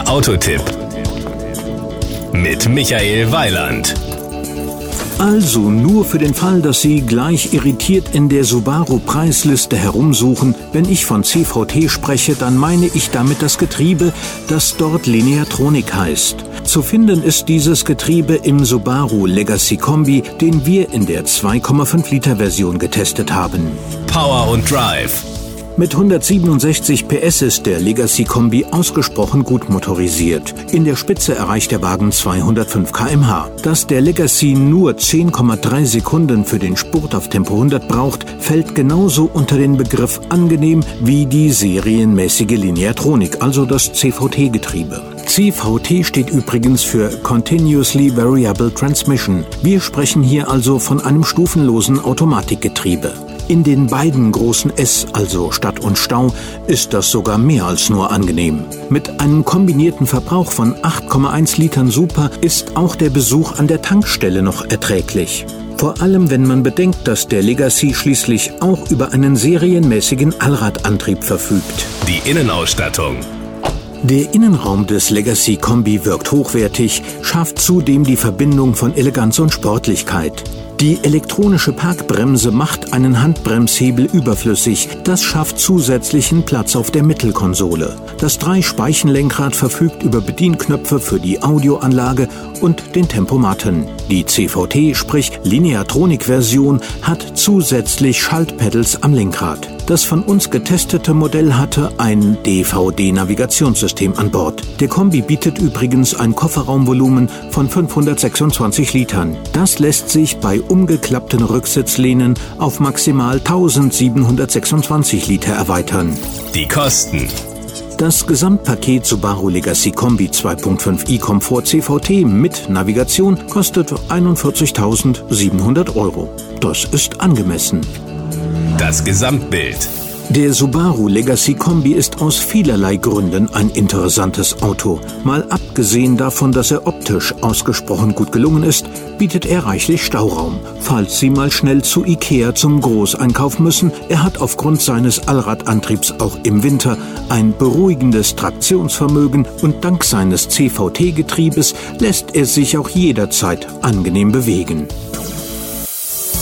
Der Autotipp mit Michael Weiland. Also nur für den Fall, dass Sie gleich irritiert in der Subaru-Preisliste herumsuchen, wenn ich von CVT spreche, dann meine ich damit das Getriebe, das dort Lineatronic heißt. Zu finden ist dieses Getriebe im Subaru Legacy Kombi, den wir in der 2,5 Liter Version getestet haben. Power und Drive mit 167 PS ist der Legacy Kombi ausgesprochen gut motorisiert. In der Spitze erreicht der Wagen 205 km/h. Dass der Legacy nur 10,3 Sekunden für den Spurt auf Tempo 100 braucht, fällt genauso unter den Begriff angenehm wie die serienmäßige Lineatronik, also das CVT-Getriebe. CVT steht übrigens für Continuously Variable Transmission. Wir sprechen hier also von einem stufenlosen Automatikgetriebe. In den beiden großen S, also Stadt und Stau, ist das sogar mehr als nur angenehm. Mit einem kombinierten Verbrauch von 8,1 Litern Super ist auch der Besuch an der Tankstelle noch erträglich. Vor allem, wenn man bedenkt, dass der Legacy schließlich auch über einen serienmäßigen Allradantrieb verfügt. Die Innenausstattung der Innenraum des Legacy Kombi wirkt hochwertig, schafft zudem die Verbindung von Eleganz und Sportlichkeit. Die elektronische Parkbremse macht einen Handbremshebel überflüssig. Das schafft zusätzlichen Platz auf der Mittelkonsole. Das Drei-Speichen-Lenkrad verfügt über Bedienknöpfe für die Audioanlage und den Tempomatten. Die CVT, sprich Lineatronik-Version, hat zusätzlich Schaltpedals am Lenkrad. Das von uns getestete Modell hatte ein DVD-Navigationssystem an Bord. Der Kombi bietet übrigens ein Kofferraumvolumen von 526 Litern. Das lässt sich bei umgeklappten Rücksitzlehnen auf maximal 1726 Liter erweitern. Die Kosten das Gesamtpaket Subaru Legacy Kombi 2.5 e-Komfort CVT mit Navigation kostet 41.700 Euro. Das ist angemessen. Das Gesamtbild. Der Subaru Legacy Kombi ist aus vielerlei Gründen ein interessantes Auto. Mal abgesehen davon, dass er optisch ausgesprochen gut gelungen ist, bietet er reichlich Stauraum. Falls Sie mal schnell zu Ikea zum Großeinkauf müssen, er hat aufgrund seines Allradantriebs auch im Winter ein beruhigendes Traktionsvermögen und dank seines CVT-Getriebes lässt er sich auch jederzeit angenehm bewegen.